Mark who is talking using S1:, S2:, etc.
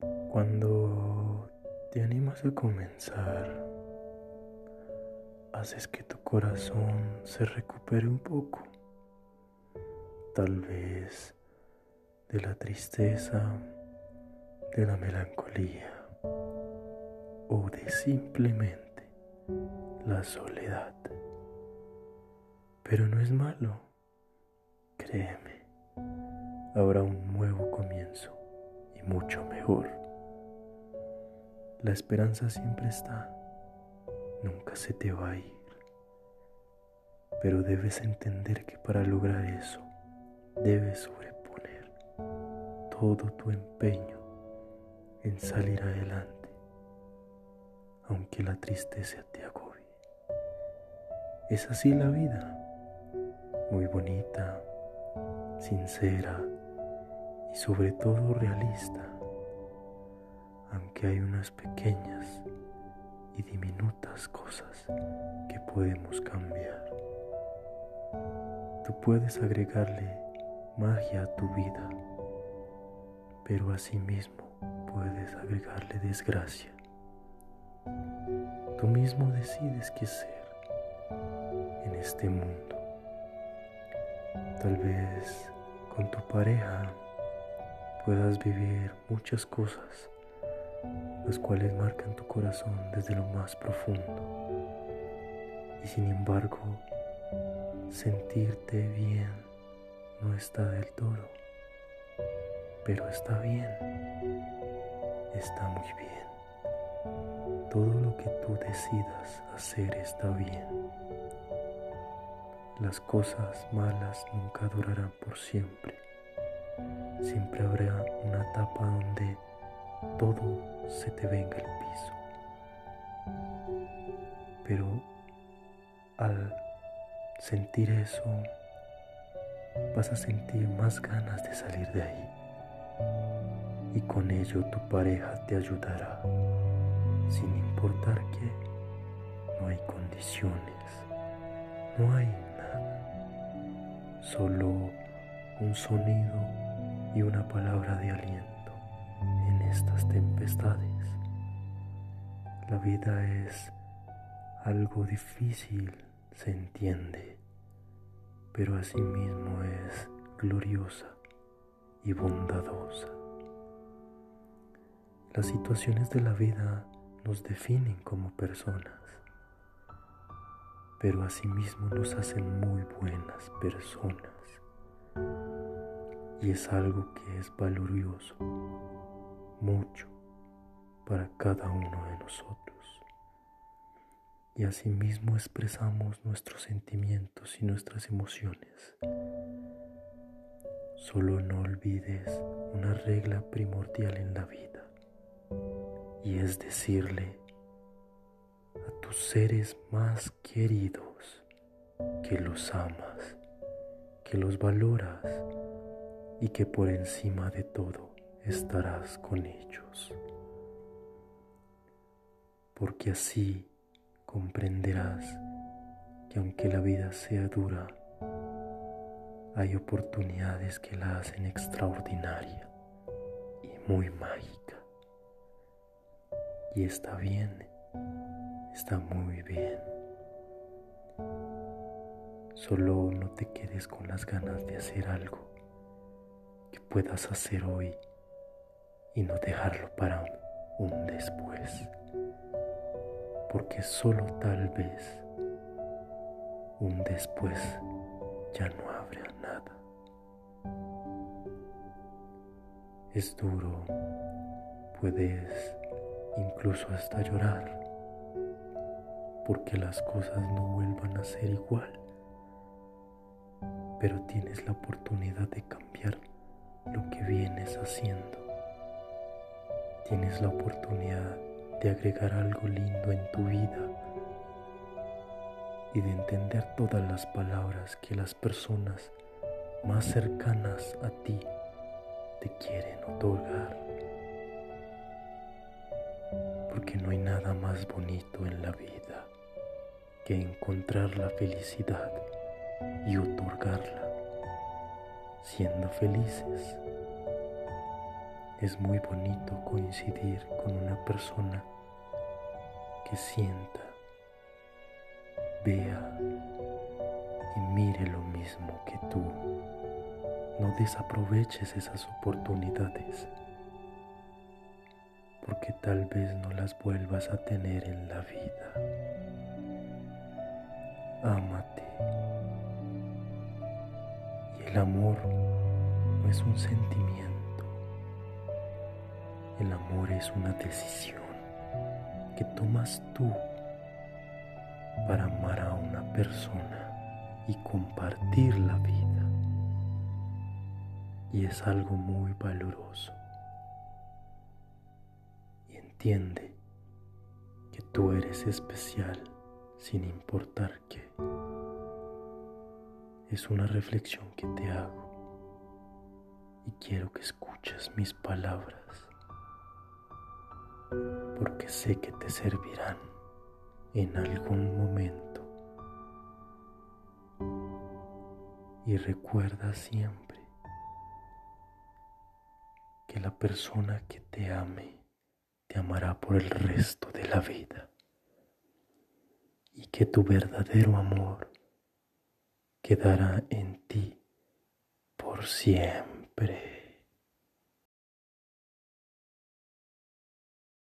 S1: Cuando te animas a comenzar, haces que tu corazón se recupere un poco, tal vez de la tristeza, de la melancolía o de simplemente la soledad. Pero no es malo, créeme, habrá un nuevo mucho mejor. La esperanza siempre está, nunca se te va a ir, pero debes entender que para lograr eso debes sobreponer todo tu empeño en salir adelante, aunque la tristeza te agobie. Es así la vida muy bonita, sincera y sobre todo realista, aunque hay unas pequeñas y diminutas cosas que podemos cambiar. Tú puedes agregarle magia a tu vida, pero asimismo puedes agregarle desgracia. Tú mismo decides qué ser en este mundo. Tal vez con tu pareja puedas vivir muchas cosas, las cuales marcan tu corazón desde lo más profundo. Y sin embargo, sentirte bien no está del todo, pero está bien, está muy bien. Todo lo que tú decidas hacer está bien. Las cosas malas nunca durarán por siempre. Siempre habrá una etapa donde todo se te venga al piso. Pero al sentir eso, vas a sentir más ganas de salir de ahí. Y con ello tu pareja te ayudará, sin importar que no hay condiciones, no hay solo un sonido y una palabra de aliento en estas tempestades. La vida es algo difícil, se entiende, pero asimismo es gloriosa y bondadosa. Las situaciones de la vida nos definen como personas pero asimismo nos hacen muy buenas personas. Y es algo que es valioso, mucho, para cada uno de nosotros. Y asimismo expresamos nuestros sentimientos y nuestras emociones. Solo no olvides una regla primordial en la vida, y es decirle tus seres más queridos, que los amas, que los valoras y que por encima de todo estarás con ellos. Porque así comprenderás que aunque la vida sea dura, hay oportunidades que la hacen extraordinaria y muy mágica. Y está bien está muy bien. Solo no te quedes con las ganas de hacer algo puedas hacer hoy y no dejarlo para un después. Porque solo tal vez un después ya no habrá nada. Es duro, puedes incluso hasta llorar porque las cosas no vuelvan a ser igual. Pero tienes la oportunidad de cambiar lo que vienes haciendo. Tienes la oportunidad de agregar algo lindo en tu vida y de entender todas las palabras que las personas más cercanas a ti te quieren otorgar. Porque no hay nada más bonito en la vida que encontrar la felicidad y otorgarla, siendo felices. Es muy bonito coincidir con una persona que sienta, vea y mire lo mismo que tú. No desaproveches esas oportunidades porque tal vez no las vuelvas a tener en la vida. Ámate. El amor no es un sentimiento. El amor es una decisión que tomas tú para amar a una persona y compartir la vida. Y es algo muy valoroso. Y entiende que tú eres especial sin importar qué. Es una reflexión que te hago. Y quiero que escuches mis palabras. Porque sé que te servirán en algún momento. Y recuerda siempre que la persona que te ame te amará por el resto de la vida. Y que tu verdadero amor quedará en ti por siempre.